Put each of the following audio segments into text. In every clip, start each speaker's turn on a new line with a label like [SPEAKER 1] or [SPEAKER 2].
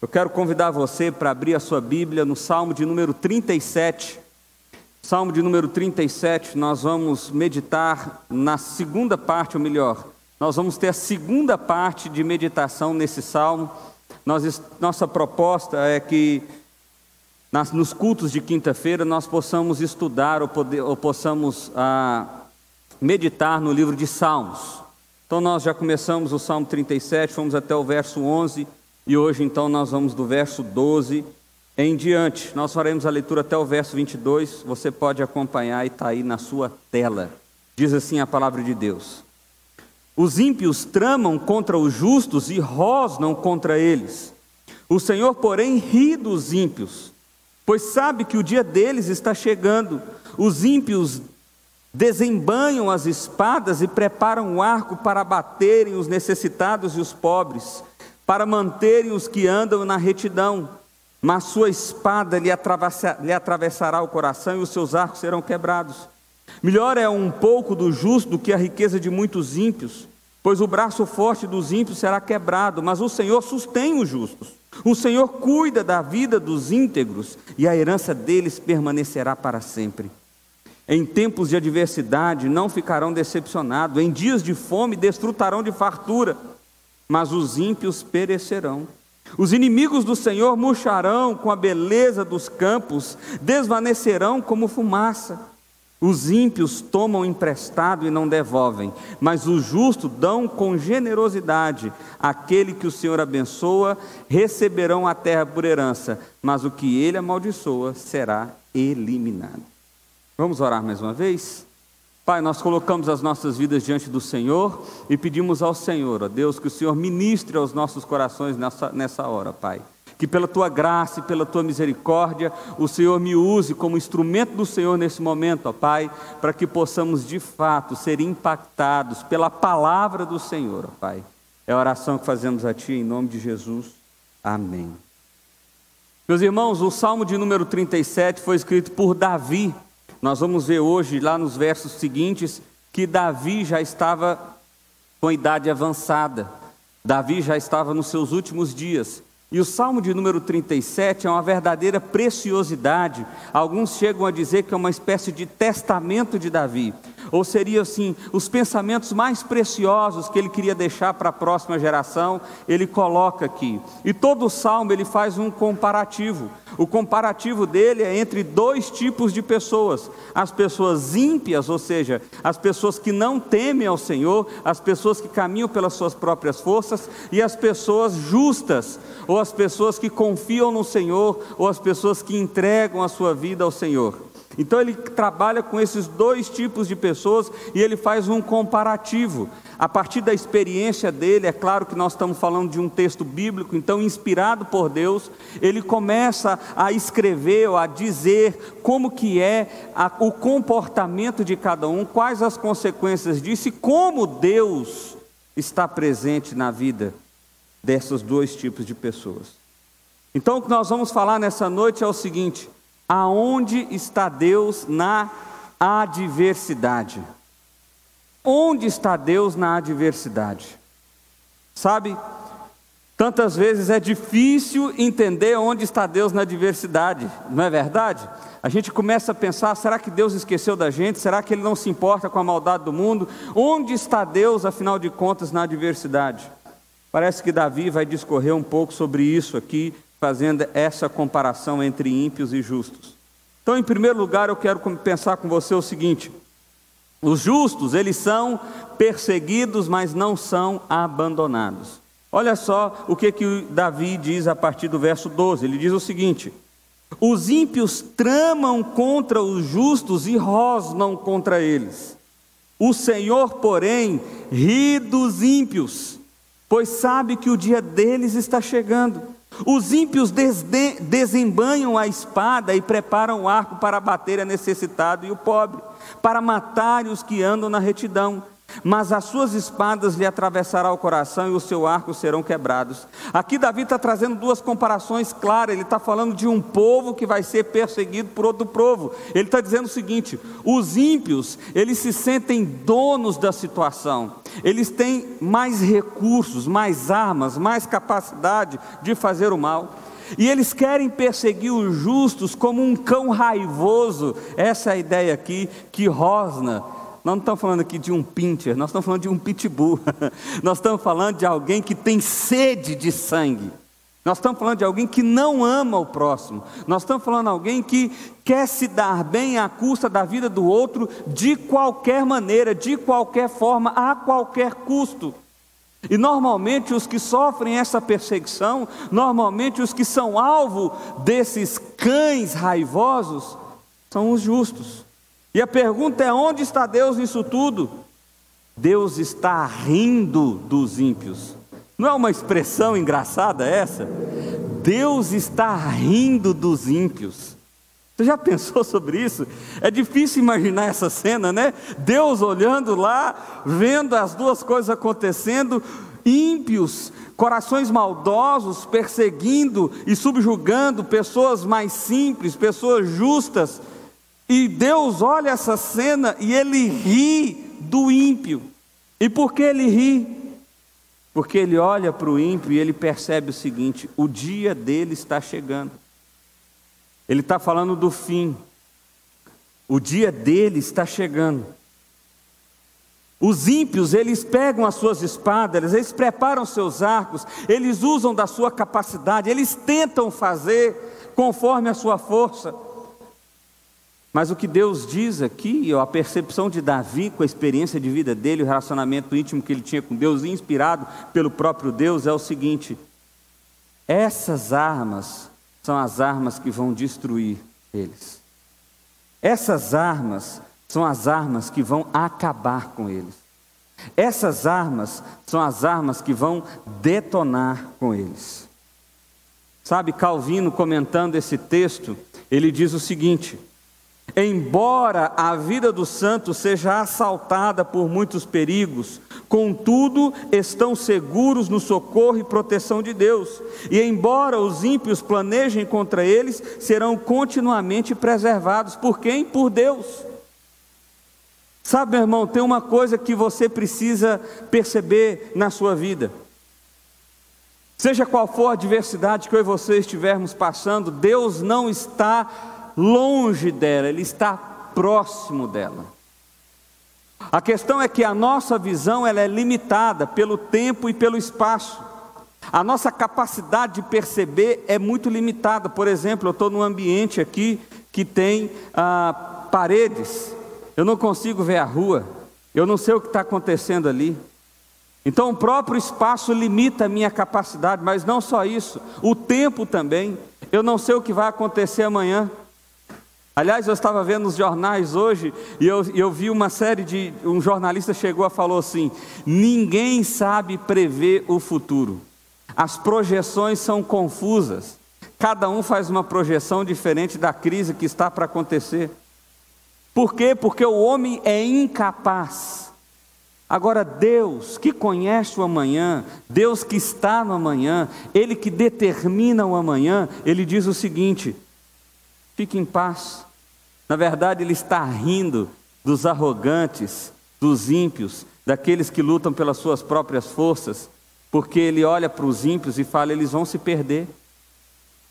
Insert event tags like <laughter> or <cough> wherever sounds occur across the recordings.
[SPEAKER 1] Eu quero convidar você para abrir a sua Bíblia no Salmo de número 37. Salmo de número 37, nós vamos meditar na segunda parte, ou melhor, nós vamos ter a segunda parte de meditação nesse salmo. Nós, nossa proposta é que nas, nos cultos de quinta-feira nós possamos estudar ou, poder, ou possamos ah, meditar no livro de Salmos. Então nós já começamos o Salmo 37, fomos até o verso 11 e hoje, então, nós vamos do verso 12 em diante. Nós faremos a leitura até o verso 22. Você pode acompanhar e está aí na sua tela. Diz assim a palavra de Deus: Os ímpios tramam contra os justos e rosnam contra eles. O Senhor, porém, ri dos ímpios, pois sabe que o dia deles está chegando. Os ímpios desembanham as espadas e preparam o arco para baterem os necessitados e os pobres para manterem os que andam na retidão, mas sua espada lhe, atravessa, lhe atravessará o coração e os seus arcos serão quebrados. Melhor é um pouco do justo do que a riqueza de muitos ímpios, pois o braço forte dos ímpios será quebrado, mas o Senhor sustém os justos. O Senhor cuida da vida dos íntegros e a herança deles permanecerá para sempre. Em tempos de adversidade não ficarão decepcionados, em dias de fome desfrutarão de fartura mas os ímpios perecerão. Os inimigos do Senhor murcharão com a beleza dos campos, desvanecerão como fumaça. Os ímpios tomam emprestado e não devolvem, mas os justos dão com generosidade. Aquele que o Senhor abençoa receberão a terra por herança, mas o que ele amaldiçoa será eliminado. Vamos orar mais uma vez? Pai, nós colocamos as nossas vidas diante do Senhor e pedimos ao Senhor, ó Deus, que o Senhor ministre aos nossos corações nessa, nessa hora, Pai. Que pela tua graça e pela tua misericórdia, o Senhor me use como instrumento do Senhor nesse momento, ó Pai, para que possamos de fato ser impactados pela palavra do Senhor, ó Pai. É a oração que fazemos a Ti em nome de Jesus. Amém. Meus irmãos, o Salmo de número 37 foi escrito por Davi nós vamos ver hoje, lá nos versos seguintes, que Davi já estava com idade avançada. Davi já estava nos seus últimos dias. E o Salmo de número 37 é uma verdadeira preciosidade. Alguns chegam a dizer que é uma espécie de testamento de Davi ou seria assim, os pensamentos mais preciosos que ele queria deixar para a próxima geração, ele coloca aqui. E todo o salmo ele faz um comparativo. O comparativo dele é entre dois tipos de pessoas: as pessoas ímpias, ou seja, as pessoas que não temem ao Senhor, as pessoas que caminham pelas suas próprias forças, e as pessoas justas, ou as pessoas que confiam no Senhor, ou as pessoas que entregam a sua vida ao Senhor. Então ele trabalha com esses dois tipos de pessoas e ele faz um comparativo. A partir da experiência dele, é claro que nós estamos falando de um texto bíblico, então inspirado por Deus, ele começa a escrever ou a dizer como que é a, o comportamento de cada um, quais as consequências disso e como Deus está presente na vida desses dois tipos de pessoas. Então o que nós vamos falar nessa noite é o seguinte: Aonde está Deus na adversidade? Onde está Deus na adversidade? Sabe, tantas vezes é difícil entender onde está Deus na adversidade, não é verdade? A gente começa a pensar: será que Deus esqueceu da gente? Será que Ele não se importa com a maldade do mundo? Onde está Deus, afinal de contas, na adversidade? Parece que Davi vai discorrer um pouco sobre isso aqui fazendo essa comparação entre ímpios e justos. Então, em primeiro lugar, eu quero pensar com você o seguinte: os justos, eles são perseguidos, mas não são abandonados. Olha só o que, que Davi diz a partir do verso 12: ele diz o seguinte: Os ímpios tramam contra os justos e rosnam contra eles. O Senhor, porém, ri dos ímpios, pois sabe que o dia deles está chegando. Os ímpios desembanham a espada e preparam o arco para bater a necessitado e o pobre, para matar os que andam na retidão. Mas as suas espadas lhe atravessará o coração e o seu arco serão quebrados. Aqui Davi está trazendo duas comparações claras. Ele está falando de um povo que vai ser perseguido por outro povo. Ele está dizendo o seguinte: os ímpios eles se sentem donos da situação. Eles têm mais recursos, mais armas, mais capacidade de fazer o mal. E eles querem perseguir os justos como um cão raivoso. Essa é a ideia aqui que rosna nós não estamos falando aqui de um pincher, nós estamos falando de um pitbull. <laughs> nós estamos falando de alguém que tem sede de sangue. Nós estamos falando de alguém que não ama o próximo. Nós estamos falando de alguém que quer se dar bem à custa da vida do outro de qualquer maneira, de qualquer forma, a qualquer custo. E normalmente os que sofrem essa perseguição, normalmente os que são alvo desses cães raivosos, são os justos. E a pergunta é: onde está Deus nisso tudo? Deus está rindo dos ímpios. Não é uma expressão engraçada essa? Deus está rindo dos ímpios. Você já <laughs> pensou sobre isso? É difícil imaginar essa cena, né? Deus olhando lá, vendo as duas coisas acontecendo, ímpios, corações maldosos, perseguindo e subjugando pessoas mais simples, pessoas justas. E Deus olha essa cena e ele ri do ímpio. E por que ele ri? Porque ele olha para o ímpio e ele percebe o seguinte: o dia dele está chegando. Ele está falando do fim. O dia dele está chegando. Os ímpios, eles pegam as suas espadas, eles preparam seus arcos, eles usam da sua capacidade, eles tentam fazer conforme a sua força. Mas o que Deus diz aqui, a percepção de Davi com a experiência de vida dele, o relacionamento íntimo que ele tinha com Deus, inspirado pelo próprio Deus, é o seguinte: essas armas são as armas que vão destruir eles. Essas armas são as armas que vão acabar com eles. Essas armas são as armas que vão detonar com eles. Sabe, Calvino comentando esse texto, ele diz o seguinte: Embora a vida dos santos seja assaltada por muitos perigos, contudo estão seguros no socorro e proteção de Deus. E embora os ímpios planejem contra eles, serão continuamente preservados. Por quem? Por Deus. Sabe, meu irmão, tem uma coisa que você precisa perceber na sua vida. Seja qual for a adversidade que eu e você estivermos passando, Deus não está longe dela, ele está próximo dela. A questão é que a nossa visão ela é limitada pelo tempo e pelo espaço. A nossa capacidade de perceber é muito limitada. Por exemplo, eu estou num ambiente aqui que tem ah, paredes. Eu não consigo ver a rua. Eu não sei o que está acontecendo ali. Então, o próprio espaço limita a minha capacidade, mas não só isso, o tempo também. Eu não sei o que vai acontecer amanhã. Aliás, eu estava vendo nos jornais hoje e eu, eu vi uma série de. Um jornalista chegou e falou assim: ninguém sabe prever o futuro. As projeções são confusas. Cada um faz uma projeção diferente da crise que está para acontecer. Por quê? Porque o homem é incapaz. Agora, Deus que conhece o amanhã, Deus que está no amanhã, Ele que determina o amanhã, Ele diz o seguinte: fique em paz, na verdade, ele está rindo dos arrogantes, dos ímpios, daqueles que lutam pelas suas próprias forças, porque ele olha para os ímpios e fala: eles vão se perder,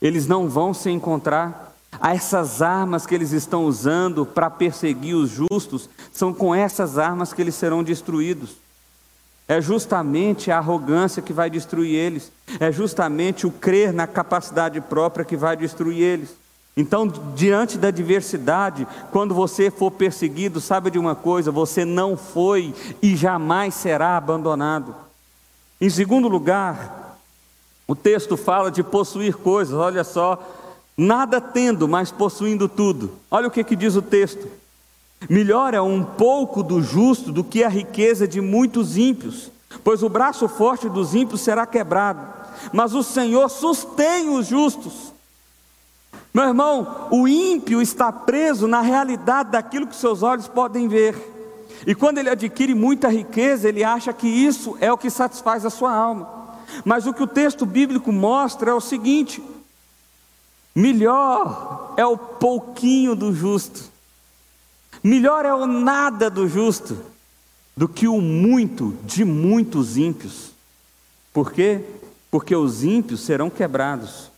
[SPEAKER 1] eles não vão se encontrar. Essas armas que eles estão usando para perseguir os justos, são com essas armas que eles serão destruídos. É justamente a arrogância que vai destruir eles, é justamente o crer na capacidade própria que vai destruir eles. Então, diante da adversidade, quando você for perseguido, sabe de uma coisa: você não foi e jamais será abandonado. Em segundo lugar, o texto fala de possuir coisas, olha só, nada tendo, mas possuindo tudo. Olha o que, que diz o texto: melhor é um pouco do justo do que a riqueza de muitos ímpios, pois o braço forte dos ímpios será quebrado, mas o Senhor sustém os justos. Meu irmão, o ímpio está preso na realidade daquilo que seus olhos podem ver. E quando ele adquire muita riqueza, ele acha que isso é o que satisfaz a sua alma. Mas o que o texto bíblico mostra é o seguinte: melhor é o pouquinho do justo, melhor é o nada do justo, do que o muito de muitos ímpios. Por quê? Porque os ímpios serão quebrados.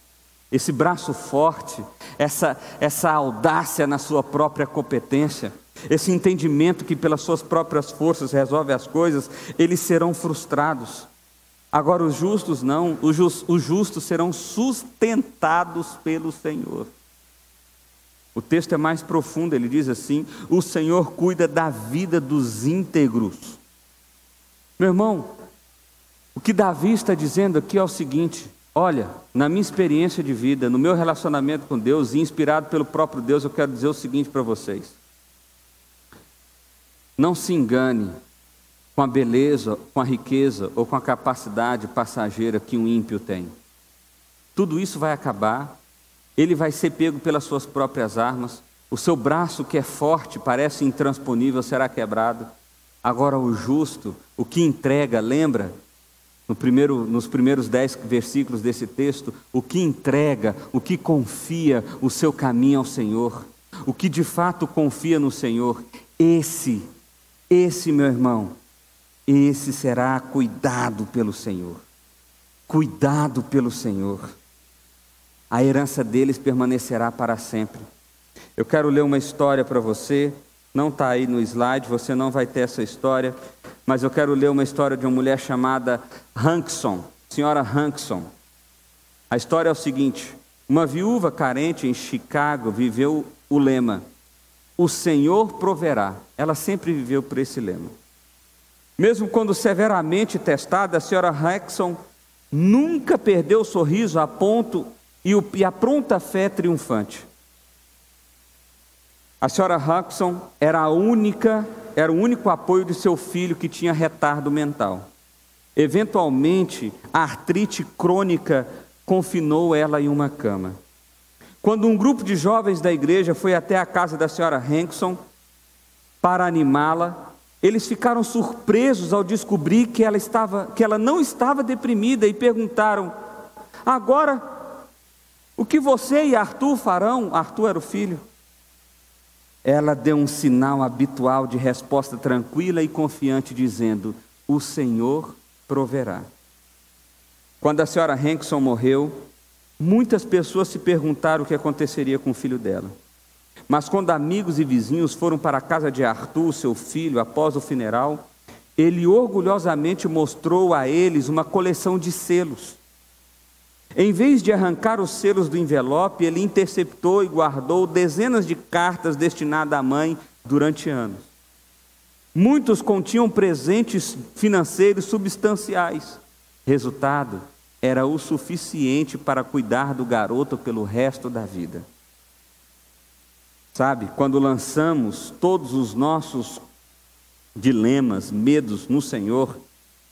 [SPEAKER 1] Esse braço forte, essa, essa audácia na sua própria competência, esse entendimento que pelas suas próprias forças resolve as coisas, eles serão frustrados. Agora, os justos não, os, just, os justos serão sustentados pelo Senhor. O texto é mais profundo, ele diz assim: O Senhor cuida da vida dos íntegros. Meu irmão, o que Davi está dizendo aqui é o seguinte: olha, na minha experiência de vida, no meu relacionamento com Deus, e inspirado pelo próprio Deus, eu quero dizer o seguinte para vocês: não se engane com a beleza, com a riqueza ou com a capacidade passageira que um ímpio tem. Tudo isso vai acabar, ele vai ser pego pelas suas próprias armas, o seu braço que é forte, parece intransponível, será quebrado. Agora o justo, o que entrega, lembra? No primeiro, nos primeiros dez versículos desse texto, o que entrega, o que confia o seu caminho ao Senhor, o que de fato confia no Senhor, esse esse, meu irmão, esse será cuidado pelo Senhor. Cuidado pelo Senhor. A herança deles permanecerá para sempre. Eu quero ler uma história para você. Não está aí no slide, você não vai ter essa história. Mas eu quero ler uma história de uma mulher chamada Hankson, senhora Hankson. A história é o seguinte: uma viúva carente em Chicago viveu o lema: o Senhor proverá. Ela sempre viveu por esse lema. Mesmo quando severamente testada, a senhora Rexon nunca perdeu o sorriso a ponto e, a pronta fé triunfante. A senhora Rexon era a única, era o único apoio de seu filho que tinha retardo mental. Eventualmente, a artrite crônica confinou ela em uma cama. Quando um grupo de jovens da igreja foi até a casa da senhora Hankson para animá-la, eles ficaram surpresos ao descobrir que ela, estava, que ela não estava deprimida e perguntaram: Agora, o que você e Arthur farão? Arthur era o filho. Ela deu um sinal habitual de resposta tranquila e confiante, dizendo: O Senhor proverá. Quando a senhora Hankson morreu, Muitas pessoas se perguntaram o que aconteceria com o filho dela. Mas quando amigos e vizinhos foram para a casa de Arthur, seu filho, após o funeral, ele orgulhosamente mostrou a eles uma coleção de selos. Em vez de arrancar os selos do envelope, ele interceptou e guardou dezenas de cartas destinadas à mãe durante anos. Muitos continham presentes financeiros substanciais. Resultado: era o suficiente para cuidar do garoto pelo resto da vida. Sabe, quando lançamos todos os nossos dilemas, medos no Senhor,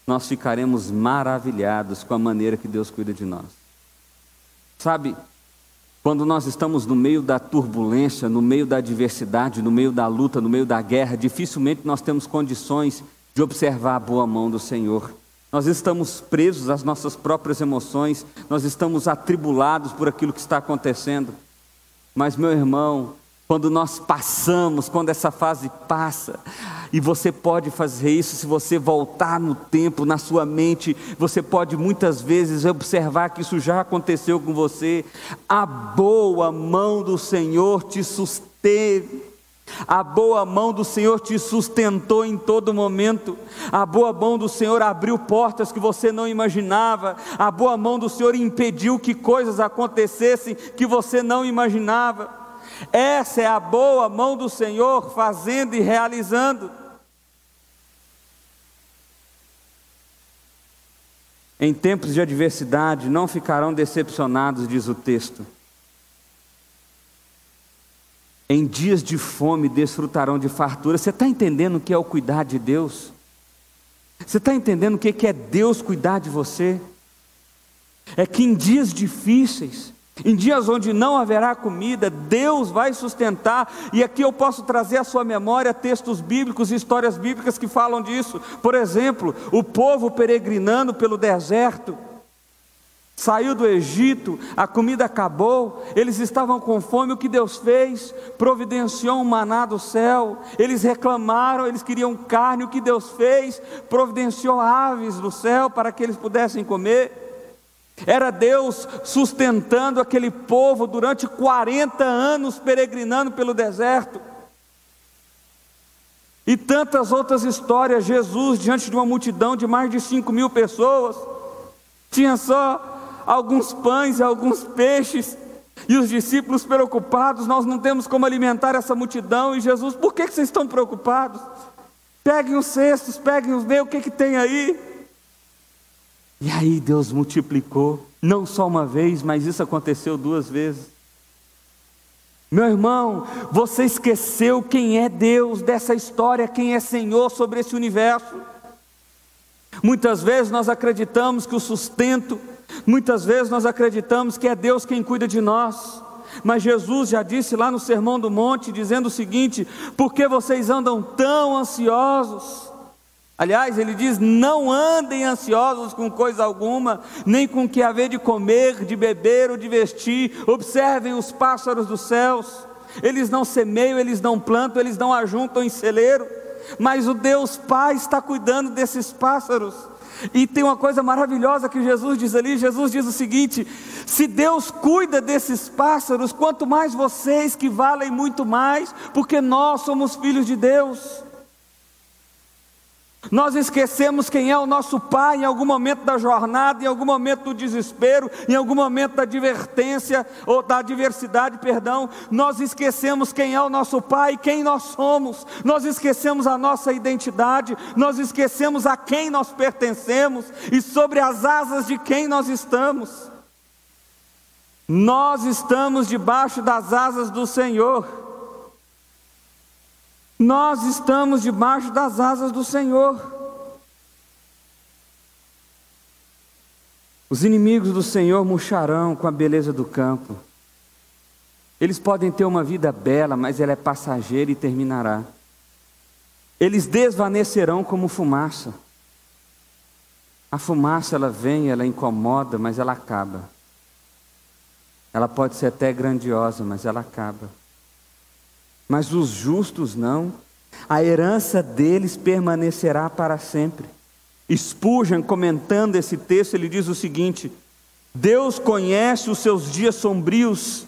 [SPEAKER 1] nós ficaremos maravilhados com a maneira que Deus cuida de nós. Sabe, quando nós estamos no meio da turbulência, no meio da adversidade, no meio da luta, no meio da guerra, dificilmente nós temos condições de observar a boa mão do Senhor. Nós estamos presos às nossas próprias emoções, nós estamos atribulados por aquilo que está acontecendo. Mas, meu irmão, quando nós passamos, quando essa fase passa, e você pode fazer isso se você voltar no tempo, na sua mente, você pode muitas vezes observar que isso já aconteceu com você. A boa mão do Senhor te susteve a boa mão do Senhor te sustentou em todo momento. A boa mão do Senhor abriu portas que você não imaginava. A boa mão do Senhor impediu que coisas acontecessem que você não imaginava. Essa é a boa mão do Senhor fazendo e realizando. Em tempos de adversidade, não ficarão decepcionados, diz o texto em dias de fome desfrutarão de fartura. Você está entendendo o que é o cuidar de Deus? Você está entendendo o que é Deus cuidar de você? É que em dias difíceis, Em dias onde não haverá comida, Deus vai sustentar, e aqui eu posso trazer à sua memória textos bíblicos e histórias bíblicas que falam disso. Por exemplo, o povo peregrinando pelo deserto, saiu do Egito, a comida acabou, eles estavam com fome, o que Deus fez? Providenciou um maná do céu, eles reclamaram, eles queriam carne, o que Deus fez? Providenciou aves do céu para que eles pudessem comer. Era Deus sustentando aquele povo durante 40 anos peregrinando pelo deserto. E tantas outras histórias. Jesus, diante de uma multidão de mais de 5 mil pessoas, tinha só alguns pães e alguns peixes. E os discípulos preocupados, nós não temos como alimentar essa multidão. E Jesus, por que vocês estão preocupados? Peguem os cestos, peguem os, vê o que, que tem aí. E aí Deus multiplicou, não só uma vez, mas isso aconteceu duas vezes. Meu irmão, você esqueceu quem é Deus dessa história, quem é Senhor sobre esse universo. Muitas vezes nós acreditamos que o sustento, muitas vezes nós acreditamos que é Deus quem cuida de nós. Mas Jesus já disse lá no Sermão do Monte, dizendo o seguinte: por que vocês andam tão ansiosos? Aliás, ele diz: não andem ansiosos com coisa alguma, nem com o que haver de comer, de beber ou de vestir. Observem os pássaros dos céus. Eles não semeiam, eles não plantam, eles não ajuntam em celeiro. Mas o Deus Pai está cuidando desses pássaros. E tem uma coisa maravilhosa que Jesus diz ali: Jesus diz o seguinte: se Deus cuida desses pássaros, quanto mais vocês que valem muito mais, porque nós somos filhos de Deus. Nós esquecemos quem é o nosso Pai em algum momento da jornada, em algum momento do desespero, em algum momento da advertência ou da adversidade, perdão. Nós esquecemos quem é o nosso Pai, quem nós somos. Nós esquecemos a nossa identidade, nós esquecemos a quem nós pertencemos e sobre as asas de quem nós estamos. Nós estamos debaixo das asas do Senhor. Nós estamos debaixo das asas do Senhor. Os inimigos do Senhor murcharão com a beleza do campo. Eles podem ter uma vida bela, mas ela é passageira e terminará. Eles desvanecerão como fumaça. A fumaça ela vem, ela incomoda, mas ela acaba. Ela pode ser até grandiosa, mas ela acaba mas os justos não. A herança deles permanecerá para sempre. Spurgeon, comentando esse texto, ele diz o seguinte: Deus conhece os seus dias sombrios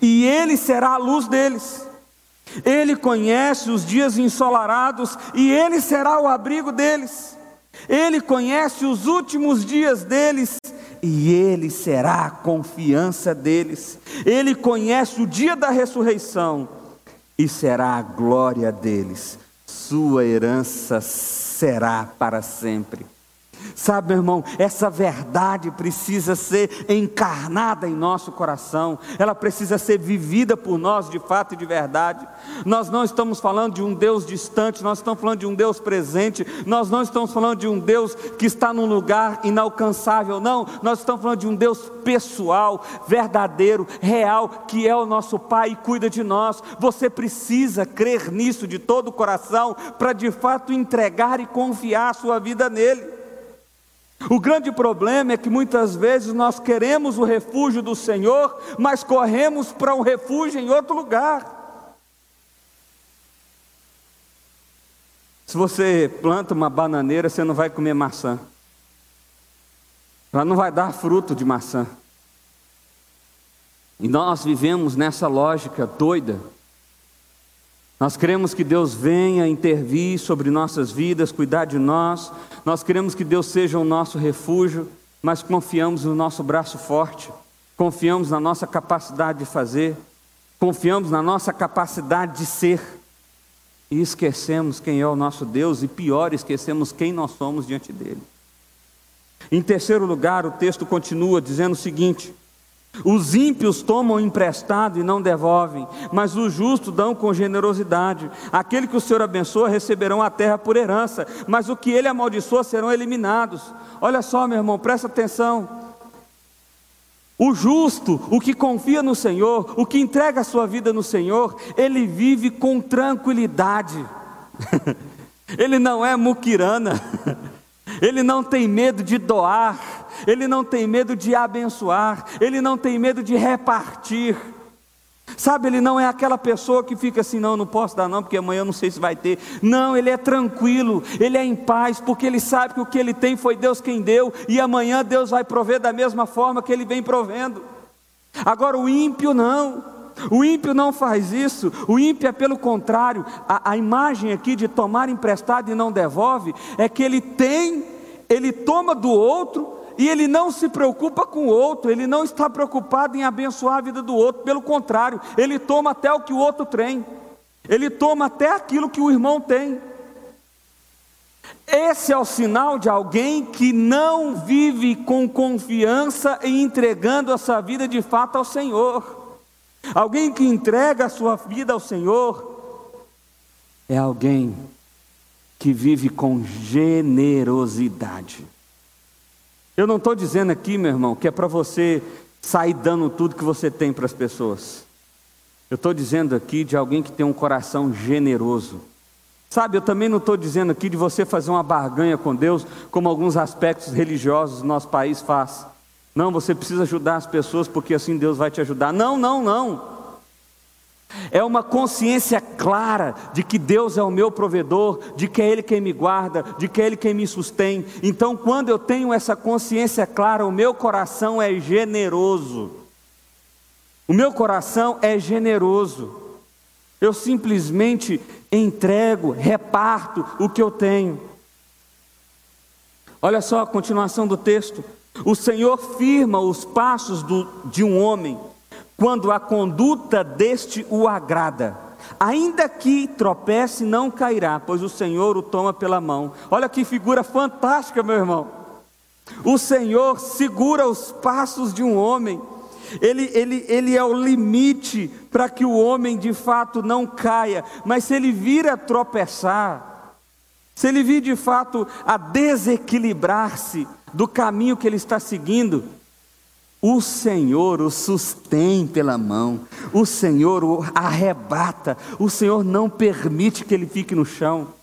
[SPEAKER 1] e Ele será a luz deles. Ele conhece os dias ensolarados e Ele será o abrigo deles. Ele conhece os últimos dias deles e Ele será a confiança deles. Ele conhece o dia da ressurreição e será a glória deles, sua herança será para sempre. Sabe, meu irmão, essa verdade precisa ser encarnada em nosso coração, ela precisa ser vivida por nós de fato e de verdade. Nós não estamos falando de um Deus distante, nós estamos falando de um Deus presente, nós não estamos falando de um Deus que está num lugar inalcançável, não, nós estamos falando de um Deus pessoal, verdadeiro, real, que é o nosso Pai e cuida de nós. Você precisa crer nisso de todo o coração para de fato entregar e confiar a sua vida nele. O grande problema é que muitas vezes nós queremos o refúgio do Senhor, mas corremos para um refúgio em outro lugar. Se você planta uma bananeira, você não vai comer maçã. Ela não vai dar fruto de maçã. E nós vivemos nessa lógica doida nós queremos que Deus venha intervir sobre nossas vidas, cuidar de nós. Nós queremos que Deus seja o nosso refúgio, mas confiamos no nosso braço forte, confiamos na nossa capacidade de fazer, confiamos na nossa capacidade de ser. E esquecemos quem é o nosso Deus, e pior, esquecemos quem nós somos diante dele. Em terceiro lugar, o texto continua dizendo o seguinte: os ímpios tomam emprestado e não devolvem, mas os justos dão com generosidade. Aquele que o Senhor abençoa receberão a terra por herança, mas o que ele amaldiçoa serão eliminados. Olha só, meu irmão, presta atenção. O justo, o que confia no Senhor, o que entrega a sua vida no Senhor, ele vive com tranquilidade. <laughs> ele não é muquirana. <laughs> Ele não tem medo de doar, ele não tem medo de abençoar, ele não tem medo de repartir. Sabe, ele não é aquela pessoa que fica assim, não, não posso dar não, porque amanhã eu não sei se vai ter. Não, ele é tranquilo, ele é em paz, porque ele sabe que o que ele tem foi Deus quem deu, e amanhã Deus vai prover da mesma forma que ele vem provendo. Agora o ímpio não, o ímpio não faz isso, o ímpio é pelo contrário, a, a imagem aqui de tomar emprestado e não devolve, é que ele tem, ele toma do outro, e ele não se preocupa com o outro, ele não está preocupado em abençoar a vida do outro, pelo contrário, ele toma até o que o outro tem, ele toma até aquilo que o irmão tem. Esse é o sinal de alguém que não vive com confiança e entregando a sua vida de fato ao Senhor. Alguém que entrega a sua vida ao Senhor é alguém que vive com generosidade. Eu não estou dizendo aqui, meu irmão, que é para você sair dando tudo que você tem para as pessoas. Eu estou dizendo aqui de alguém que tem um coração generoso. Sabe, eu também não estou dizendo aqui de você fazer uma barganha com Deus, como alguns aspectos religiosos do nosso país faz. Não, você precisa ajudar as pessoas porque assim Deus vai te ajudar. Não, não, não. É uma consciência clara de que Deus é o meu provedor, de que é Ele quem me guarda, de que é Ele quem me sustém. Então, quando eu tenho essa consciência clara, o meu coração é generoso. O meu coração é generoso. Eu simplesmente entrego, reparto o que eu tenho. Olha só a continuação do texto. O Senhor firma os passos do, de um homem quando a conduta deste o agrada. Ainda que tropece, não cairá, pois o Senhor o toma pela mão. Olha que figura fantástica, meu irmão. O Senhor segura os passos de um homem. Ele, ele, ele é o limite para que o homem de fato não caia. Mas se ele vir a tropeçar, se ele vir de fato a desequilibrar-se do caminho que ele está seguindo, o Senhor o sustém pela mão, o Senhor o arrebata, o Senhor não permite que ele fique no chão.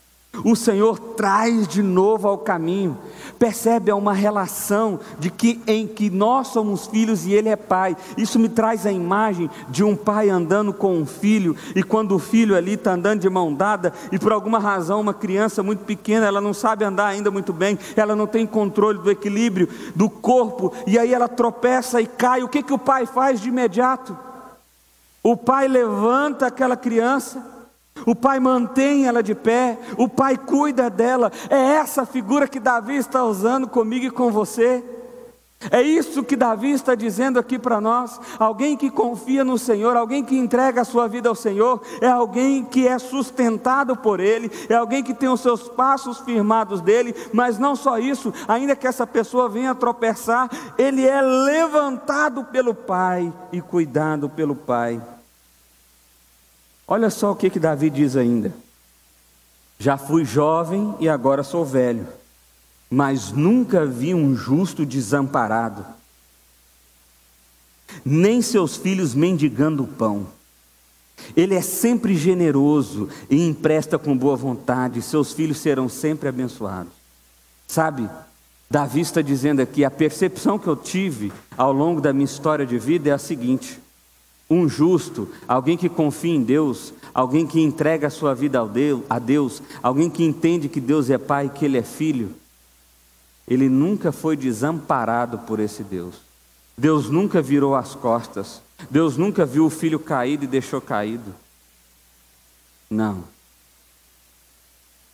[SPEAKER 1] O Senhor traz de novo ao caminho. Percebe é uma relação de que em que nós somos filhos e ele é pai. Isso me traz a imagem de um pai andando com um filho e quando o filho ali está andando de mão dada e por alguma razão uma criança muito pequena, ela não sabe andar ainda muito bem, ela não tem controle do equilíbrio do corpo e aí ela tropeça e cai. O que que o pai faz de imediato? O pai levanta aquela criança o pai mantém ela de pé, o pai cuida dela. É essa figura que Davi está usando comigo e com você. É isso que Davi está dizendo aqui para nós. Alguém que confia no Senhor, alguém que entrega a sua vida ao Senhor, é alguém que é sustentado por Ele, é alguém que tem os seus passos firmados dele, mas não só isso, ainda que essa pessoa venha tropeçar, ele é levantado pelo Pai e cuidado pelo Pai. Olha só o que, que Davi diz ainda. Já fui jovem e agora sou velho, mas nunca vi um justo desamparado, nem seus filhos mendigando o pão. Ele é sempre generoso e empresta com boa vontade, seus filhos serão sempre abençoados. Sabe, Davi está dizendo aqui: a percepção que eu tive ao longo da minha história de vida é a seguinte: um justo, alguém que confia em Deus, alguém que entrega a sua vida a Deus, alguém que entende que Deus é Pai, que Ele é Filho, ele nunca foi desamparado por esse Deus. Deus nunca virou as costas. Deus nunca viu o filho caído e deixou caído. Não.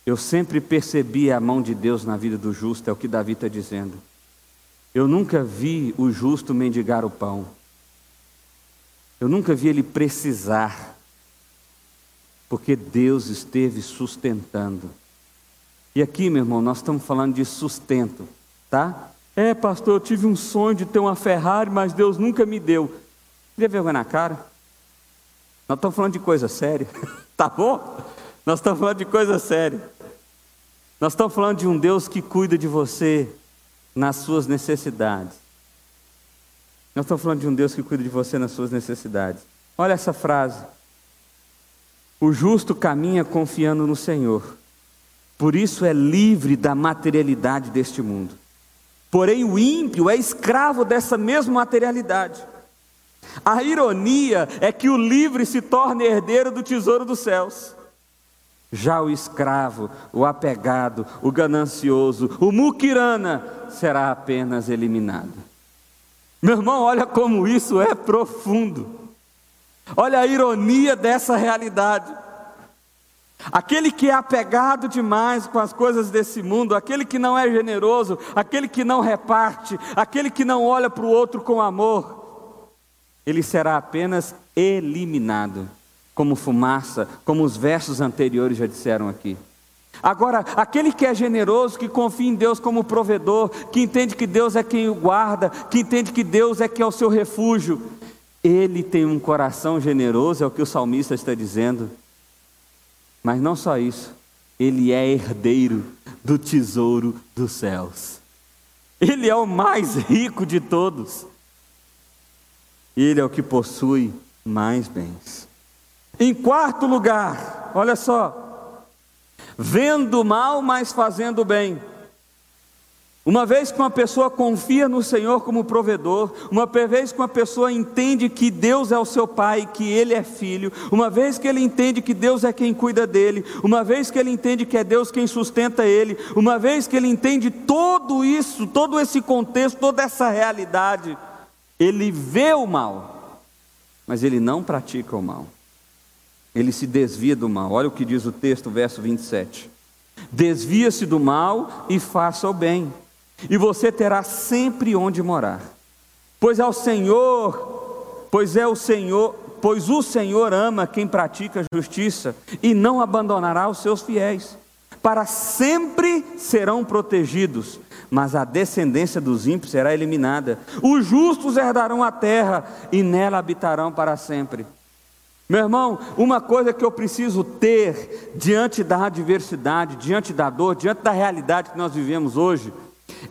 [SPEAKER 1] Eu sempre percebi a mão de Deus na vida do justo, é o que Davi está dizendo. Eu nunca vi o justo mendigar o pão. Eu nunca vi ele precisar, porque Deus esteve sustentando. E aqui, meu irmão, nós estamos falando de sustento, tá? É, pastor, eu tive um sonho de ter uma Ferrari, mas Deus nunca me deu. Dê vergonha na cara. Nós estamos falando de coisa séria, <laughs> tá bom? Nós estamos falando de coisa séria. Nós estamos falando de um Deus que cuida de você nas suas necessidades. Nós estamos falando de um Deus que cuida de você nas suas necessidades. Olha essa frase. O justo caminha confiando no Senhor, por isso é livre da materialidade deste mundo. Porém, o ímpio é escravo dessa mesma materialidade. A ironia é que o livre se torna herdeiro do tesouro dos céus. Já o escravo, o apegado, o ganancioso, o muquirana será apenas eliminado. Meu irmão, olha como isso é profundo. Olha a ironia dessa realidade. Aquele que é apegado demais com as coisas desse mundo, aquele que não é generoso, aquele que não reparte, aquele que não olha para o outro com amor, ele será apenas eliminado como fumaça, como os versos anteriores já disseram aqui. Agora, aquele que é generoso, que confia em Deus como provedor, que entende que Deus é quem o guarda, que entende que Deus é que é o seu refúgio, ele tem um coração generoso, é o que o salmista está dizendo. Mas não só isso, ele é herdeiro do tesouro dos céus. Ele é o mais rico de todos. Ele é o que possui mais bens. Em quarto lugar, olha só, vendo mal, mas fazendo bem. Uma vez que uma pessoa confia no Senhor como provedor, uma vez que uma pessoa entende que Deus é o seu pai, que ele é filho, uma vez que ele entende que Deus é quem cuida dele, uma vez que ele entende que é Deus quem sustenta ele, uma vez que ele entende todo isso, todo esse contexto, toda essa realidade, ele vê o mal, mas ele não pratica o mal ele se desvia do mal. Olha o que diz o texto, verso 27. Desvia-se do mal e faça o bem, e você terá sempre onde morar. Pois ao Senhor, pois é o Senhor, pois o Senhor ama quem pratica justiça e não abandonará os seus fiéis. Para sempre serão protegidos, mas a descendência dos ímpios será eliminada. Os justos herdarão a terra e nela habitarão para sempre. Meu irmão, uma coisa que eu preciso ter diante da adversidade, diante da dor, diante da realidade que nós vivemos hoje,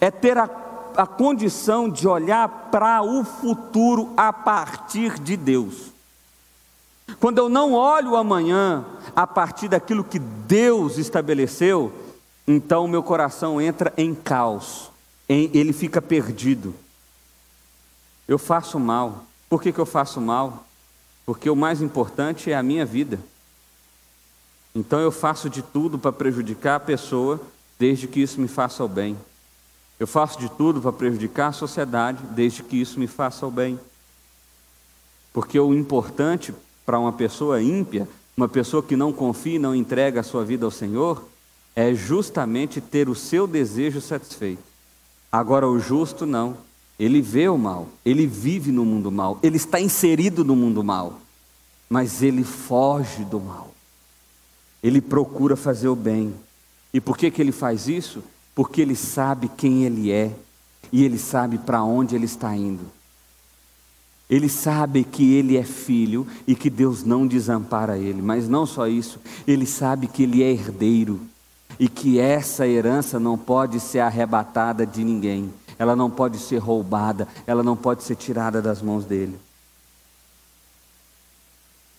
[SPEAKER 1] é ter a, a condição de olhar para o futuro a partir de Deus. Quando eu não olho amanhã a partir daquilo que Deus estabeleceu, então meu coração entra em caos, em, ele fica perdido. Eu faço mal. Por que, que eu faço mal? Porque o mais importante é a minha vida. Então eu faço de tudo para prejudicar a pessoa, desde que isso me faça o bem. Eu faço de tudo para prejudicar a sociedade, desde que isso me faça o bem. Porque o importante para uma pessoa ímpia, uma pessoa que não confia e não entrega a sua vida ao Senhor, é justamente ter o seu desejo satisfeito. Agora, o justo não. Ele vê o mal, ele vive no mundo mal, ele está inserido no mundo mal, mas ele foge do mal. Ele procura fazer o bem. E por que, que ele faz isso? Porque ele sabe quem ele é e ele sabe para onde ele está indo. Ele sabe que ele é filho e que Deus não desampara ele, mas não só isso, ele sabe que ele é herdeiro e que essa herança não pode ser arrebatada de ninguém ela não pode ser roubada, ela não pode ser tirada das mãos dele.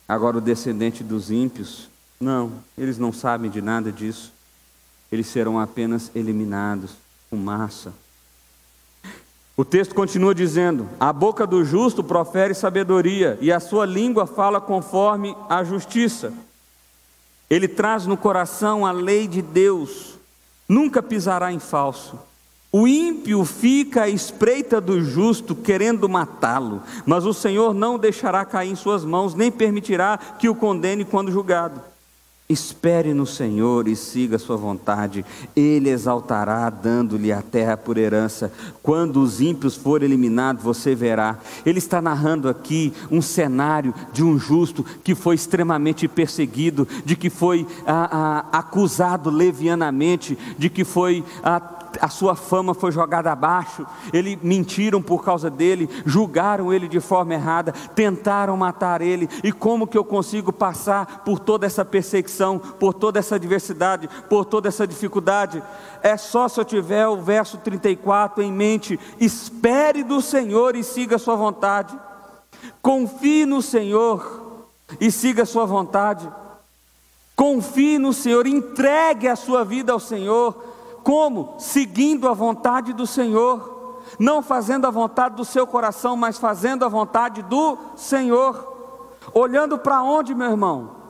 [SPEAKER 1] Agora, o descendente dos ímpios, não, eles não sabem de nada disso. Eles serão apenas eliminados, com massa. O texto continua dizendo: A boca do justo profere sabedoria, e a sua língua fala conforme a justiça. Ele traz no coração a lei de Deus, nunca pisará em falso. O ímpio fica à espreita do justo, querendo matá-lo, mas o Senhor não deixará cair em suas mãos, nem permitirá que o condene quando julgado. Espere no Senhor e siga sua vontade, Ele exaltará, dando-lhe a terra por herança. Quando os ímpios forem eliminados, você verá. Ele está narrando aqui um cenário de um justo que foi extremamente perseguido, de que foi ah, ah, acusado levianamente, de que foi. Ah, a sua fama foi jogada abaixo, ele mentiram por causa dele, julgaram ele de forma errada, tentaram matar ele. E como que eu consigo passar por toda essa perseguição, por toda essa adversidade, por toda essa dificuldade? É só se eu tiver o verso 34 em mente: espere do Senhor e siga a sua vontade. Confie no Senhor e siga a sua vontade. Confie no Senhor, entregue a sua vida ao Senhor como? Seguindo a vontade do Senhor, não fazendo a vontade do seu coração, mas fazendo a vontade do Senhor. Olhando para onde, meu irmão?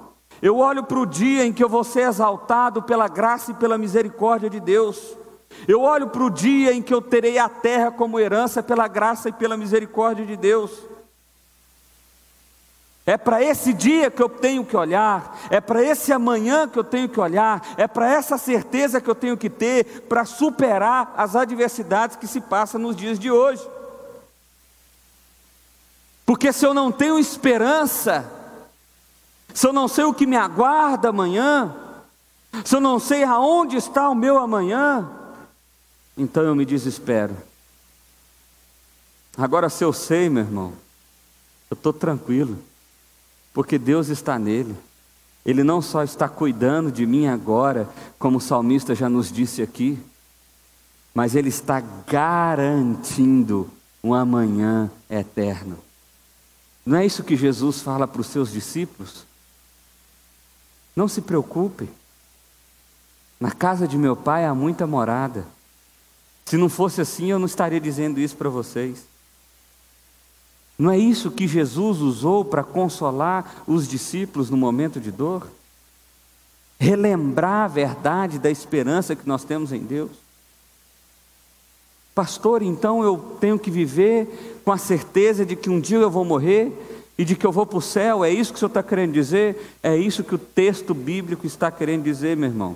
[SPEAKER 1] Eu olho para o dia em que eu vou ser exaltado pela graça e pela misericórdia de Deus. Eu olho para o dia em que eu terei a terra como herança pela graça e pela misericórdia de Deus. É para esse dia que eu tenho que olhar, é para esse amanhã que eu tenho que olhar, é para essa certeza que eu tenho que ter para superar as adversidades que se passam nos dias de hoje. Porque se eu não tenho esperança, se eu não sei o que me aguarda amanhã, se eu não sei aonde está o meu amanhã, então eu me desespero. Agora, se eu sei, meu irmão, eu estou tranquilo porque Deus está nele. Ele não só está cuidando de mim agora, como o salmista já nos disse aqui, mas ele está garantindo um amanhã eterno. Não é isso que Jesus fala para os seus discípulos? Não se preocupe. Na casa de meu pai há muita morada. Se não fosse assim, eu não estaria dizendo isso para vocês. Não é isso que Jesus usou para consolar os discípulos no momento de dor? Relembrar a verdade da esperança que nós temos em Deus. Pastor, então eu tenho que viver com a certeza de que um dia eu vou morrer e de que eu vou para o céu, é isso que o senhor está querendo dizer? É isso que o texto bíblico está querendo dizer, meu irmão.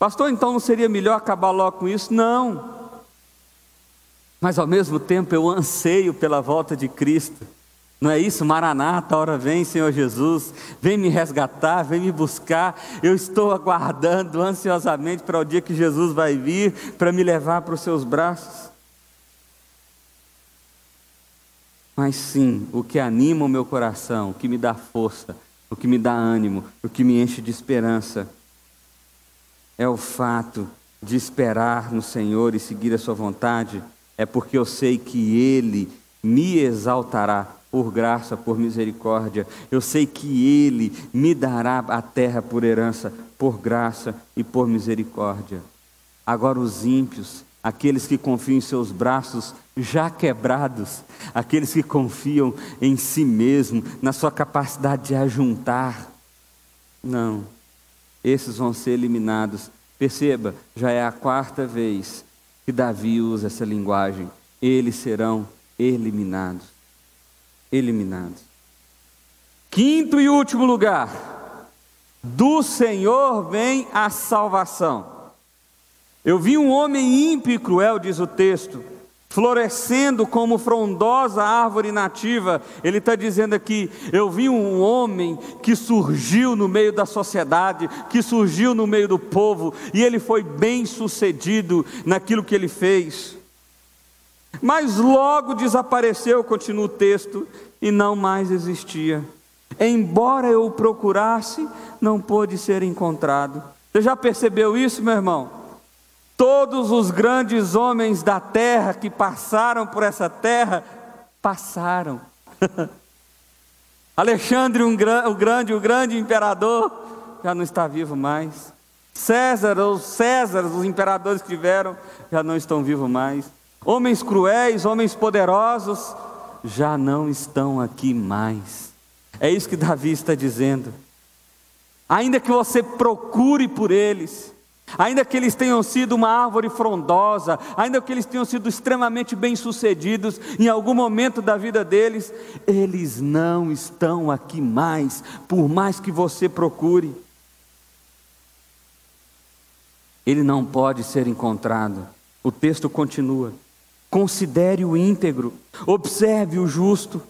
[SPEAKER 1] Pastor, então não seria melhor acabar logo com isso? Não mas ao mesmo tempo eu anseio pela volta de Cristo. Não é isso? Maranata, hora vem, Senhor Jesus, vem me resgatar, vem me buscar. Eu estou aguardando ansiosamente para o dia que Jesus vai vir para me levar para os seus braços. Mas sim, o que anima o meu coração, o que me dá força, o que me dá ânimo, o que me enche de esperança, é o fato de esperar no Senhor e seguir a Sua vontade é porque eu sei que Ele me exaltará por graça, por misericórdia. Eu sei que Ele me dará a terra por herança, por graça e por misericórdia. Agora, os ímpios, aqueles que confiam em seus braços já quebrados, aqueles que confiam em si mesmo, na sua capacidade de ajuntar, não, esses vão ser eliminados. Perceba, já é a quarta vez que Davi usa essa linguagem. Eles serão eliminados. Eliminados. Quinto e último lugar. Do Senhor vem a salvação. Eu vi um homem ímpio e cruel, diz o texto, florescendo como frondosa árvore nativa. Ele está dizendo aqui: eu vi um homem que surgiu no meio da sociedade, que surgiu no meio do povo, e ele foi bem sucedido naquilo que ele fez. Mas logo desapareceu, continua o texto, e não mais existia. Embora eu o procurasse, não pôde ser encontrado. Você já percebeu isso, meu irmão? Todos os grandes homens da terra que passaram por essa terra, passaram. <laughs> Alexandre um, o grande, o grande imperador, já não está vivo mais. César, os Césares, os imperadores que tiveram, já não estão vivos mais. Homens cruéis, homens poderosos, já não estão aqui mais. É isso que Davi está dizendo. Ainda que você procure por eles, Ainda que eles tenham sido uma árvore frondosa, ainda que eles tenham sido extremamente bem-sucedidos em algum momento da vida deles, eles não estão aqui mais, por mais que você procure. Ele não pode ser encontrado. O texto continua. Considere o íntegro, observe o justo.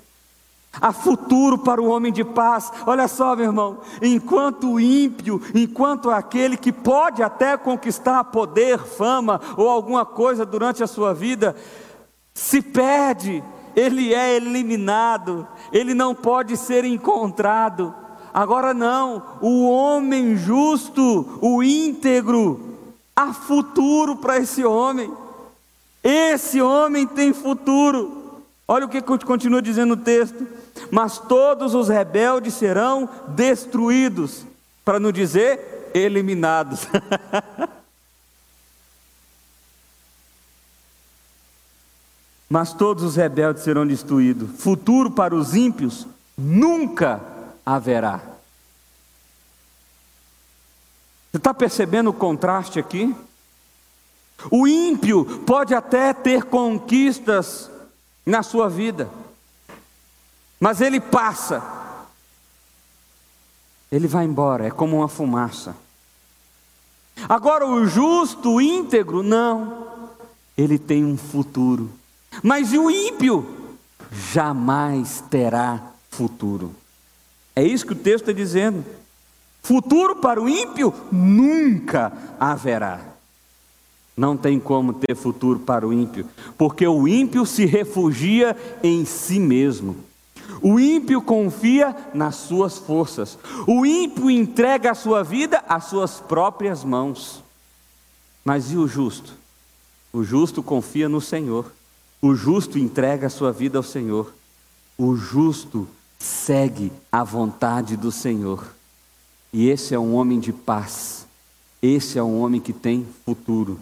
[SPEAKER 1] Há futuro para o homem de paz. Olha só, meu irmão, enquanto o ímpio, enquanto aquele que pode até conquistar poder, fama ou alguma coisa durante a sua vida, se perde, ele é eliminado, ele não pode ser encontrado. Agora não, o homem justo, o íntegro, há futuro para esse homem. Esse homem tem futuro. Olha o que continua dizendo o texto: Mas todos os rebeldes serão destruídos, para não dizer eliminados. <laughs> Mas todos os rebeldes serão destruídos. Futuro para os ímpios nunca haverá. Você está percebendo o contraste aqui? O ímpio pode até ter conquistas na sua vida, mas ele passa, ele vai embora, é como uma fumaça. Agora, o justo, o íntegro, não, ele tem um futuro, mas o ímpio? Jamais terá futuro. É isso que o texto está dizendo. Futuro para o ímpio nunca haverá. Não tem como ter futuro para o ímpio, porque o ímpio se refugia em si mesmo. O ímpio confia nas suas forças. O ímpio entrega a sua vida às suas próprias mãos. Mas e o justo? O justo confia no Senhor. O justo entrega a sua vida ao Senhor. O justo segue a vontade do Senhor. E esse é um homem de paz. Esse é um homem que tem futuro.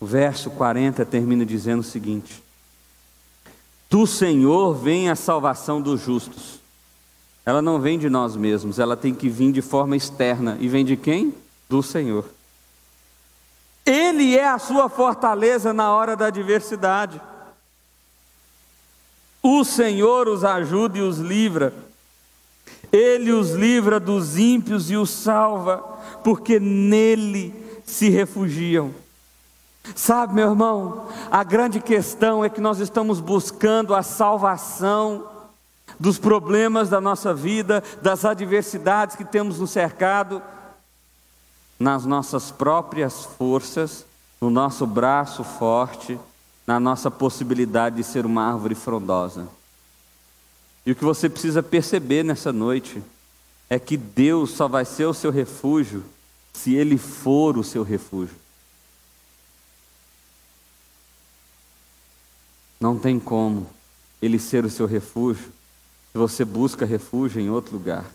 [SPEAKER 1] O verso 40 termina dizendo o seguinte: Do Senhor vem a salvação dos justos. Ela não vem de nós mesmos, ela tem que vir de forma externa. E vem de quem? Do Senhor. Ele é a sua fortaleza na hora da adversidade. O Senhor os ajuda e os livra. Ele os livra dos ímpios e os salva, porque nele se refugiam. Sabe, meu irmão, a grande questão é que nós estamos buscando a salvação dos problemas da nossa vida, das adversidades que temos no cercado, nas nossas próprias forças, no nosso braço forte, na nossa possibilidade de ser uma árvore frondosa. E o que você precisa perceber nessa noite é que Deus só vai ser o seu refúgio se Ele for o seu refúgio. Não tem como Ele ser o seu refúgio se você busca refúgio em outro lugar.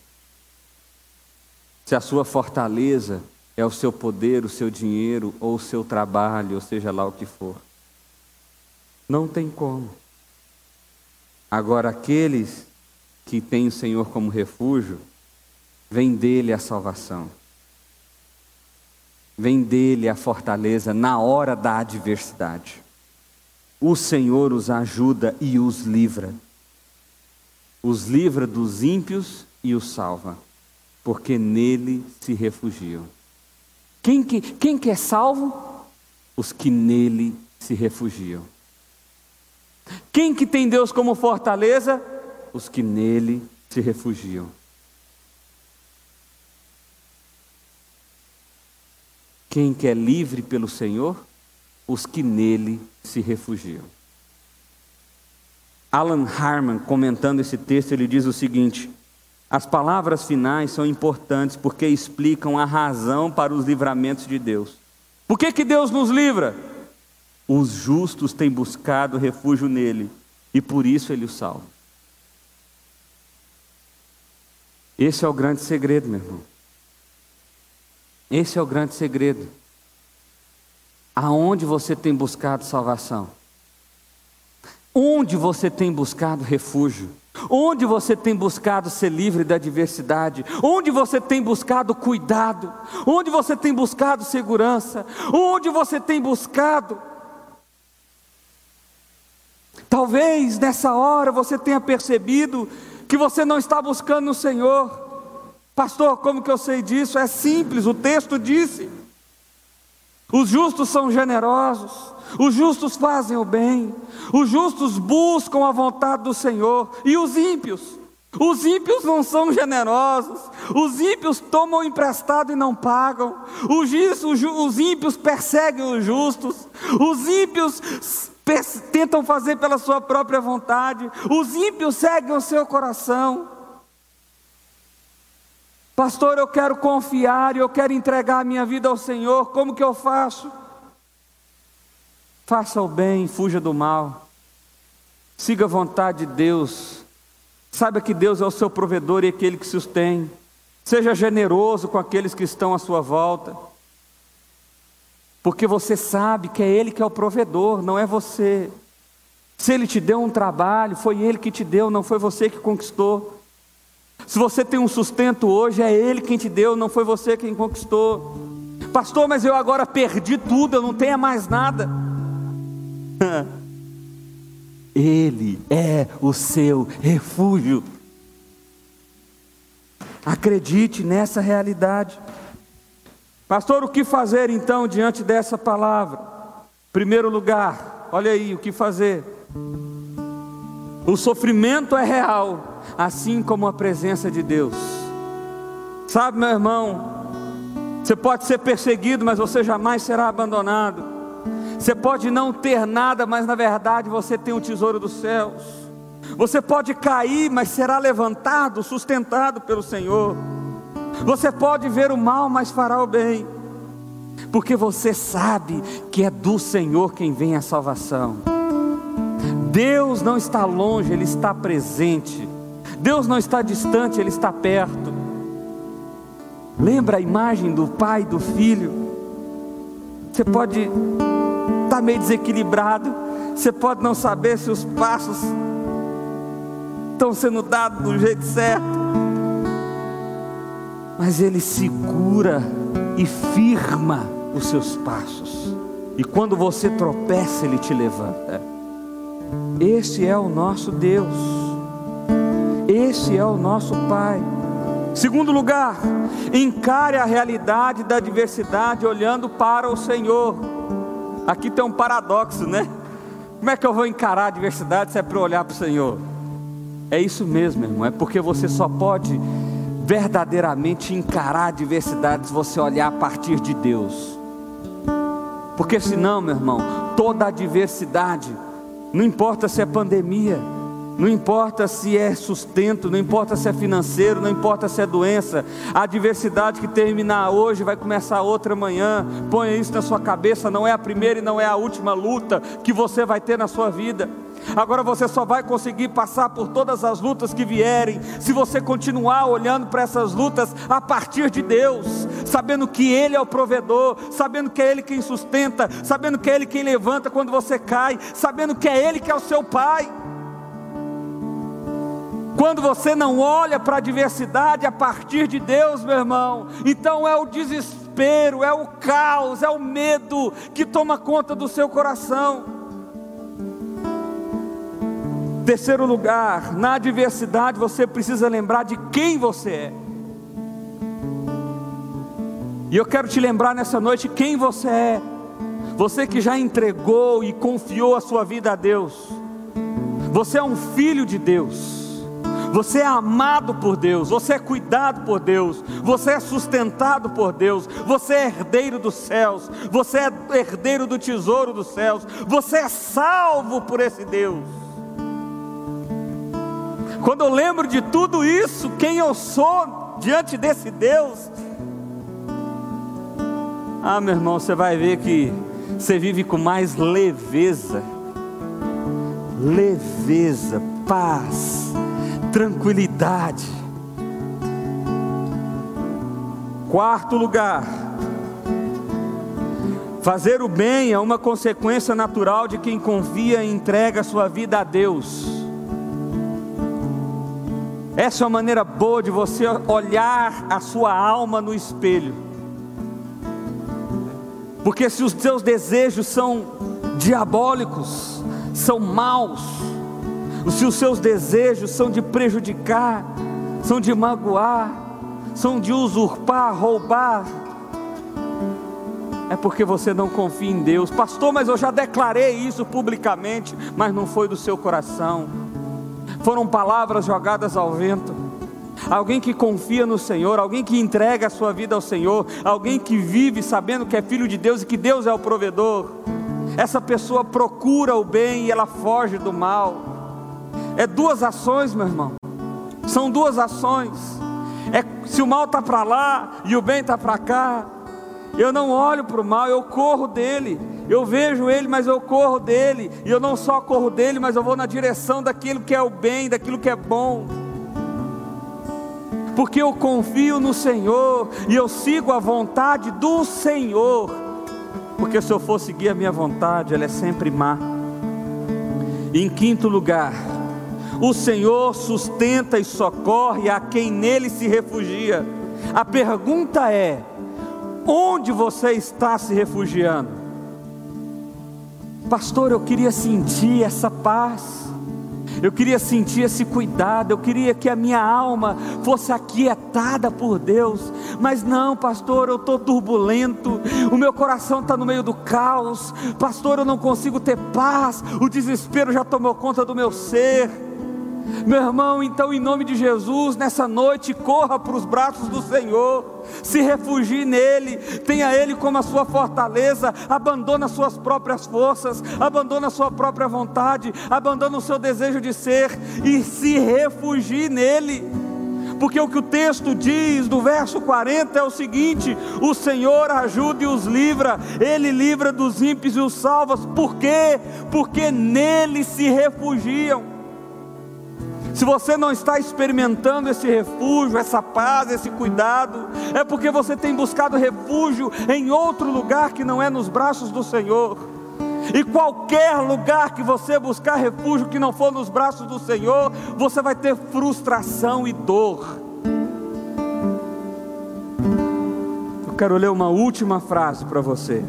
[SPEAKER 1] Se a sua fortaleza é o seu poder, o seu dinheiro ou o seu trabalho, ou seja lá o que for. Não tem como. Agora, aqueles que têm o Senhor como refúgio, vem dele a salvação. Vem dele a fortaleza na hora da adversidade. O Senhor os ajuda e os livra. Os livra dos ímpios e os salva, porque nele se refugiam. Quem que, quem que é salvo? Os que nele se refugiam. Quem que tem Deus como fortaleza? Os que nele se refugiam. Quem que é livre pelo Senhor? Os que nele se refugiam. Alan Harman, comentando esse texto, ele diz o seguinte: as palavras finais são importantes porque explicam a razão para os livramentos de Deus. Por que, que Deus nos livra? Os justos têm buscado refúgio nele e por isso ele os salva. Esse é o grande segredo, meu irmão. Esse é o grande segredo. Aonde você tem buscado salvação? Onde você tem buscado refúgio? Onde você tem buscado ser livre da adversidade? Onde você tem buscado cuidado? Onde você tem buscado segurança? Onde você tem buscado? Talvez nessa hora você tenha percebido que você não está buscando no Senhor. Pastor, como que eu sei disso? É simples, o texto disse. Os justos são generosos, Os justos fazem o bem, os justos buscam a vontade do Senhor, e os ímpios? Os ímpios não são generosos, os ímpios tomam emprestado e não pagam, os, os ímpios perseguem os justos, os ímpios tentam fazer pela sua própria vontade, os ímpios seguem o seu coração. Pastor, eu quero confiar e eu quero entregar a minha vida ao Senhor, como que eu faço? Faça o bem, fuja do mal, siga a vontade de Deus, saiba que Deus é o seu provedor e aquele que sustém, seja generoso com aqueles que estão à sua volta, porque você sabe que é Ele que é o provedor, não é você. Se Ele te deu um trabalho, foi Ele que te deu, não foi você que conquistou. Se você tem um sustento hoje, é Ele quem te deu, não foi você quem conquistou. Pastor, mas eu agora perdi tudo, eu não tenho mais nada. <laughs> Ele é o seu refúgio. Acredite nessa realidade. Pastor, o que fazer então diante dessa palavra? Primeiro lugar, olha aí o que fazer. O sofrimento é real, assim como a presença de Deus. Sabe, meu irmão, você pode ser perseguido, mas você jamais será abandonado. Você pode não ter nada, mas na verdade você tem o tesouro dos céus. Você pode cair, mas será levantado, sustentado pelo Senhor. Você pode ver o mal, mas fará o bem. Porque você sabe que é do Senhor quem vem a salvação. Deus não está longe, Ele está presente. Deus não está distante, Ele está perto. Lembra a imagem do pai do filho? Você pode estar tá meio desequilibrado, você pode não saber se os passos estão sendo dados do jeito certo, mas Ele segura e firma os seus passos, e quando você tropeça, Ele te levanta. Esse é o nosso Deus. Esse é o nosso Pai. Segundo lugar, encare a realidade da diversidade olhando para o Senhor. Aqui tem um paradoxo, né? Como é que eu vou encarar a diversidade se é para olhar para o Senhor? É isso mesmo, irmão. É porque você só pode verdadeiramente encarar a diversidade se você olhar a partir de Deus. Porque senão, meu irmão, toda a diversidade não importa se é pandemia, não importa se é sustento, não importa se é financeiro, não importa se é doença, a adversidade que terminar hoje vai começar outra amanhã. Ponha isso na sua cabeça, não é a primeira e não é a última luta que você vai ter na sua vida. Agora você só vai conseguir passar por todas as lutas que vierem, se você continuar olhando para essas lutas a partir de Deus, sabendo que Ele é o provedor, sabendo que é Ele quem sustenta, sabendo que é Ele quem levanta quando você cai, sabendo que é Ele que é o seu Pai. Quando você não olha para a diversidade a partir de Deus, meu irmão, então é o desespero, é o caos, é o medo que toma conta do seu coração. Terceiro lugar, na adversidade você precisa lembrar de quem você é. E eu quero te lembrar nessa noite quem você é. Você que já entregou e confiou a sua vida a Deus. Você é um filho de Deus. Você é amado por Deus, você é cuidado por Deus, você é sustentado por Deus, você é herdeiro dos céus, você é herdeiro do tesouro dos céus, você é salvo por esse Deus. Quando eu lembro de tudo isso, quem eu sou diante desse Deus, ah, meu irmão, você vai ver que você vive com mais leveza, leveza, paz, tranquilidade. Quarto lugar, fazer o bem é uma consequência natural de quem confia e entrega sua vida a Deus. Essa é uma maneira boa de você olhar a sua alma no espelho. Porque se os seus desejos são diabólicos, são maus, se os seus desejos são de prejudicar, são de magoar, são de usurpar, roubar, é porque você não confia em Deus. Pastor, mas eu já declarei isso publicamente, mas não foi do seu coração. Foram palavras jogadas ao vento. Alguém que confia no Senhor, alguém que entrega a sua vida ao Senhor, alguém que vive sabendo que é filho de Deus e que Deus é o provedor. Essa pessoa procura o bem e ela foge do mal. É duas ações, meu irmão. São duas ações. É se o mal está para lá e o bem está para cá. Eu não olho para o mal, eu corro dele. Eu vejo ele, mas eu corro dele. E eu não só corro dele, mas eu vou na direção daquilo que é o bem, daquilo que é bom. Porque eu confio no Senhor e eu sigo a vontade do Senhor. Porque se eu for seguir a minha vontade, ela é sempre má. Em quinto lugar, o Senhor sustenta e socorre a quem nele se refugia. A pergunta é: onde você está se refugiando? Pastor, eu queria sentir essa paz. Eu queria sentir esse cuidado, eu queria que a minha alma fosse aquietada por Deus, mas não, pastor, eu estou turbulento, o meu coração está no meio do caos, pastor, eu não consigo ter paz, o desespero já tomou conta do meu ser. Meu irmão, então, em nome de Jesus, nessa noite, corra para os braços do Senhor, se refugie nele, tenha Ele como a sua fortaleza, abandona suas próprias forças, abandona sua própria vontade, abandona o seu desejo de ser e se refugie nele. Porque o que o texto diz do verso 40 é o seguinte: o Senhor ajuda e os livra, Ele livra dos ímpios e os salva. Por quê? Porque nele se refugiam. Se você não está experimentando esse refúgio, essa paz, esse cuidado, é porque você tem buscado refúgio em outro lugar que não é nos braços do Senhor. E qualquer lugar que você buscar refúgio que não for nos braços do Senhor, você vai ter frustração e dor. Eu quero ler uma última frase para você.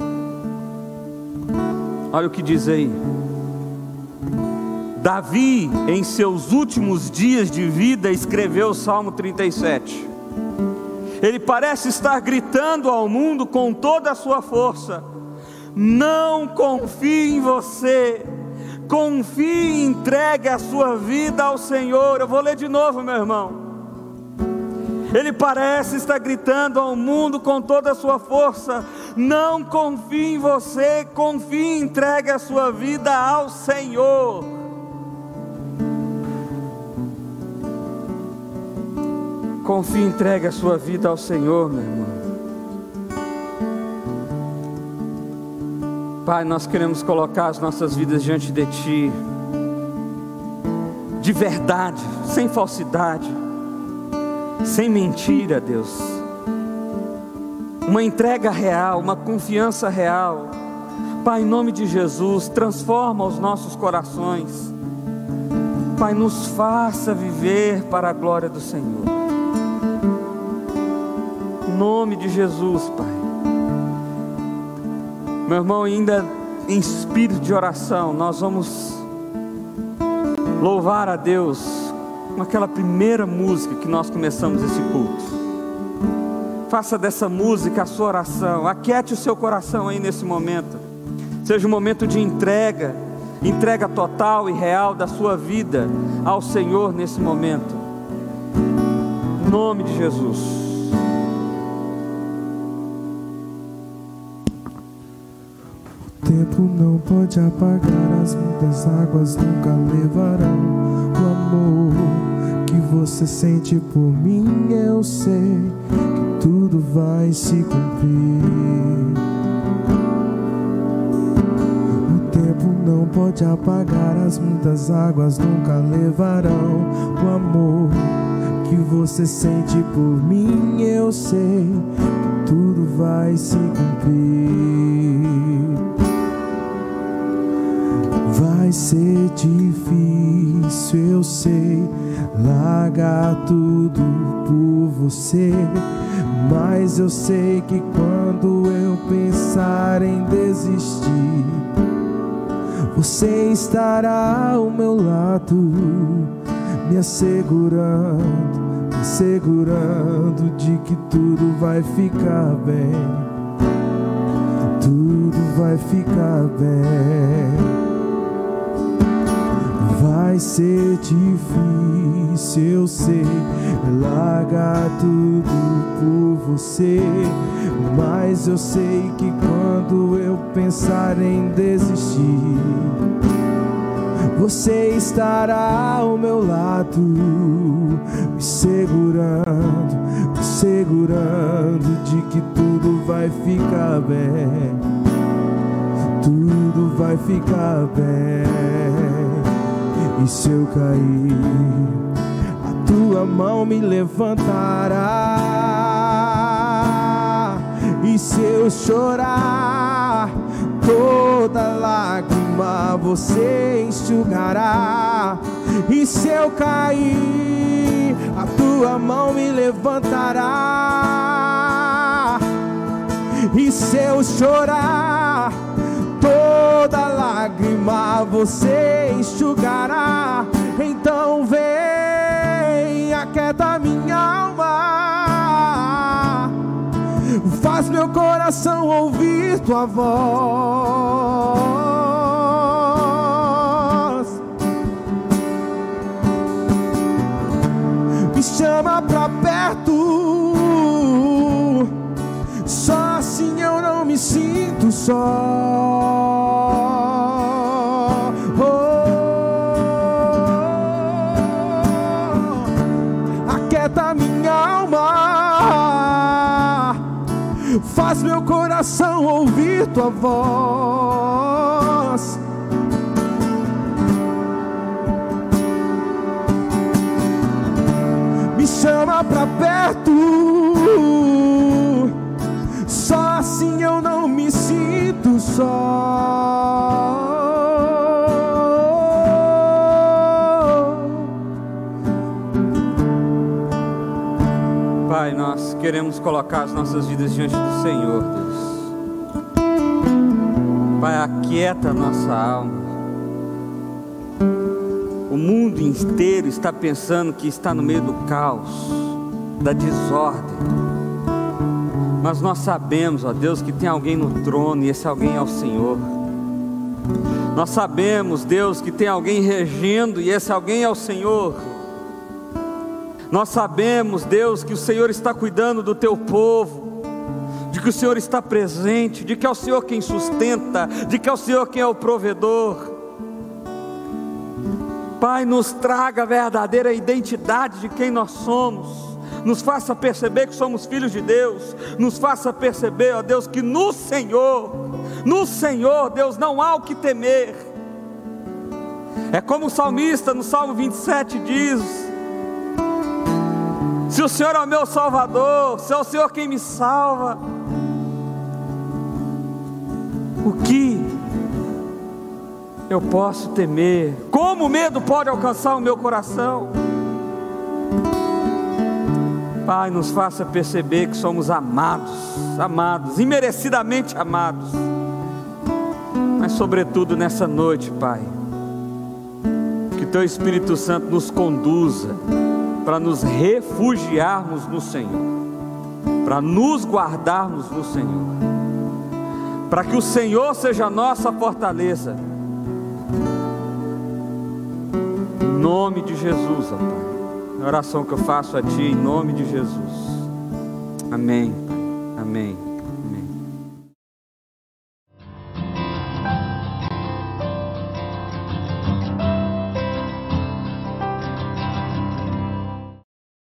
[SPEAKER 1] Olha o que diz aí. Davi, em seus últimos dias de vida, escreveu o Salmo 37. Ele parece estar gritando ao mundo com toda a sua força: Não confie em você, confie e entregue a sua vida ao Senhor. Eu vou ler de novo, meu irmão. Ele parece estar gritando ao mundo com toda a sua força: Não confie em você, confie e entregue a sua vida ao Senhor. Confie e entregue a sua vida ao Senhor, meu irmão. Pai, nós queremos colocar as nossas vidas diante de Ti, de verdade, sem falsidade, sem mentira, Deus. Uma entrega real, uma confiança real. Pai, em nome de Jesus, transforma os nossos corações. Pai, nos faça viver para a glória do Senhor nome de Jesus, Pai. Meu irmão, ainda em espírito de oração, nós vamos louvar a Deus com aquela primeira música que nós começamos esse culto. Faça dessa música a sua oração, aquiete o seu coração aí nesse momento. Seja um momento de entrega, entrega total e real da sua vida ao Senhor nesse momento. Em nome de Jesus.
[SPEAKER 2] Tempo não pode apagar, as muitas águas nunca levarão o amor que você sente por mim. Eu sei que tudo vai se cumprir. O tempo não pode apagar, as muitas águas nunca levarão o amor que você sente por mim. Eu sei que tudo vai se cumprir. Ser difícil, eu sei, largar tudo por você. Mas eu sei que quando eu pensar em desistir, você estará ao meu lado, me assegurando, me assegurando de que tudo vai ficar bem tudo vai ficar bem. Vai ser difícil, eu sei, largar tudo por você. Mas eu sei que quando eu pensar em desistir, você estará ao meu lado, me segurando, me segurando de que tudo vai ficar bem. Tudo vai ficar bem. E se eu cair, a tua mão me levantará. E se eu chorar, toda lágrima você enxugará. E se eu cair, a tua mão me levantará. E se eu chorar, toda lágrima você enxugará. Então vem, aquieta minha alma, faz meu coração ouvir tua voz. Me chama pra perto, só. Oh, aquieta minha alma, faz meu coração ouvir tua voz. Me chama pra perto.
[SPEAKER 1] Pai, nós queremos colocar as nossas vidas diante do Senhor, Deus. Pai, aquieta a nossa alma. O mundo inteiro está pensando que está no meio do caos, da desordem. Mas nós sabemos, ó Deus, que tem alguém no trono e esse alguém é o Senhor. Nós sabemos, Deus, que tem alguém regendo e esse alguém é o Senhor. Nós sabemos, Deus, que o Senhor está cuidando do teu povo, de que o Senhor está presente, de que é o Senhor quem sustenta, de que é o Senhor quem é o provedor. Pai, nos traga a verdadeira identidade de quem nós somos nos faça perceber que somos filhos de Deus, nos faça perceber, ó Deus, que no Senhor, no Senhor, Deus, não há o que temer. É como o salmista no Salmo 27 diz: Se o Senhor é o meu Salvador, se é o Senhor quem me salva, o que eu posso temer? Como o medo pode alcançar o meu coração? Pai, nos faça perceber que somos amados, amados, imerecidamente amados. Mas, sobretudo nessa noite, Pai, que Teu Espírito Santo nos conduza para nos refugiarmos no Senhor, para nos guardarmos no Senhor, para que o Senhor seja a nossa fortaleza. Em nome de Jesus, ó Pai. Oração que eu faço a Ti em nome de Jesus. Amém. Pai. Amém.